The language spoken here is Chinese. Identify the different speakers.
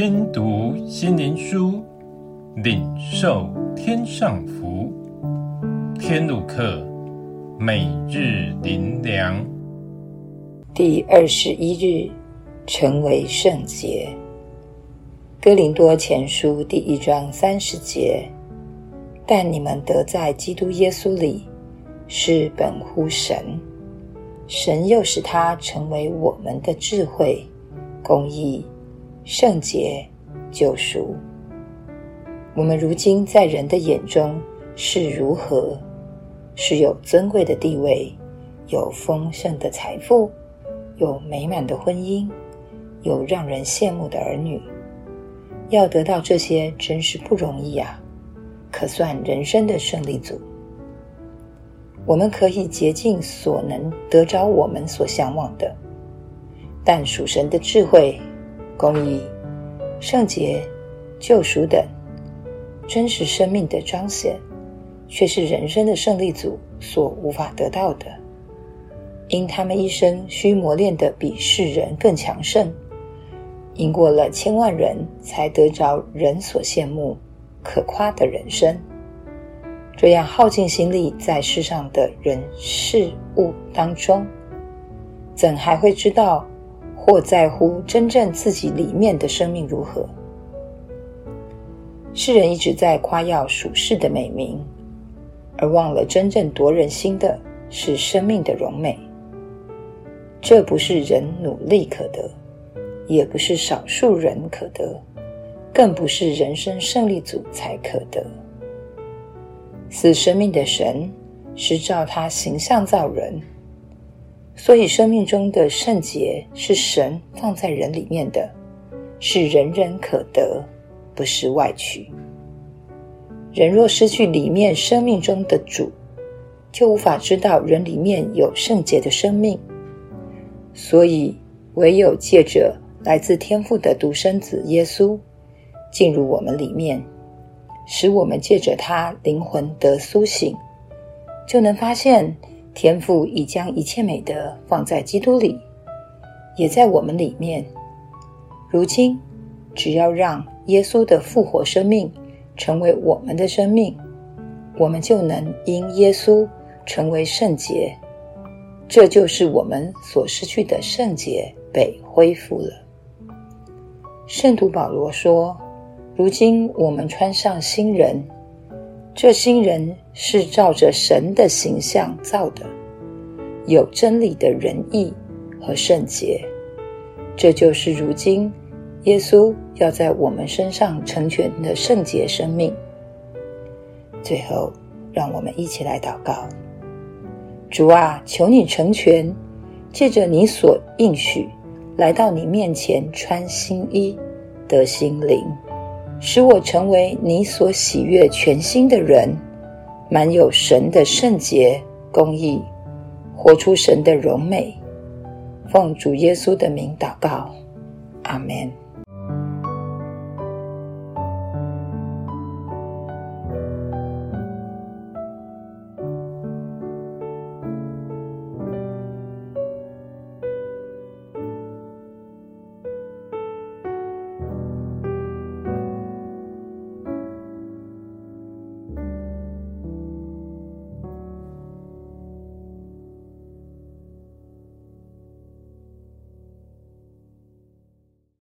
Speaker 1: 听读心灵书，领受天上福。天路客，每日灵粮。
Speaker 2: 第二十一日，成为圣洁。哥林多前书第一章三十节。但你们得在基督耶稣里，是本乎神，神又使他成为我们的智慧、公义、圣洁、救赎。我们如今在人的眼中是如何？是有尊贵的地位，有丰盛的财富，有美满的婚姻，有让人羡慕的儿女。要得到这些，真是不容易啊！可算人生的胜利组。我们可以竭尽所能得着我们所向往的，但属神的智慧、公义、圣洁、救赎等真实生命的彰显，却是人生的胜利组所无法得到的。因他们一生需磨练的比世人更强盛，赢过了千万人，才得着人所羡慕。可夸的人生，这样耗尽心力在世上的人事物当中，怎还会知道或在乎真正自己里面的生命如何？世人一直在夸耀属世的美名，而忘了真正夺人心的是生命的荣美。这不是人努力可得，也不是少数人可得。更不是人生胜利组才可得。赐生命的神是照他形象造人，所以生命中的圣洁是神放在人里面的，是人人可得，不是外取。人若失去里面生命中的主，就无法知道人里面有圣洁的生命。所以，唯有借着来自天父的独生子耶稣。进入我们里面，使我们借着他灵魂得苏醒，就能发现天父已将一切美德放在基督里，也在我们里面。如今，只要让耶稣的复活生命成为我们的生命，我们就能因耶稣成为圣洁。这就是我们所失去的圣洁被恢复了。圣徒保罗说。如今我们穿上新人，这新人是照着神的形象造的，有真理的仁义和圣洁。这就是如今耶稣要在我们身上成全的圣洁生命。最后，让我们一起来祷告：主啊，求你成全，借着你所应许，来到你面前穿新衣，得新灵。使我成为你所喜悦全新的人，满有神的圣洁、公义，活出神的荣美。奉主耶稣的名祷告，阿门。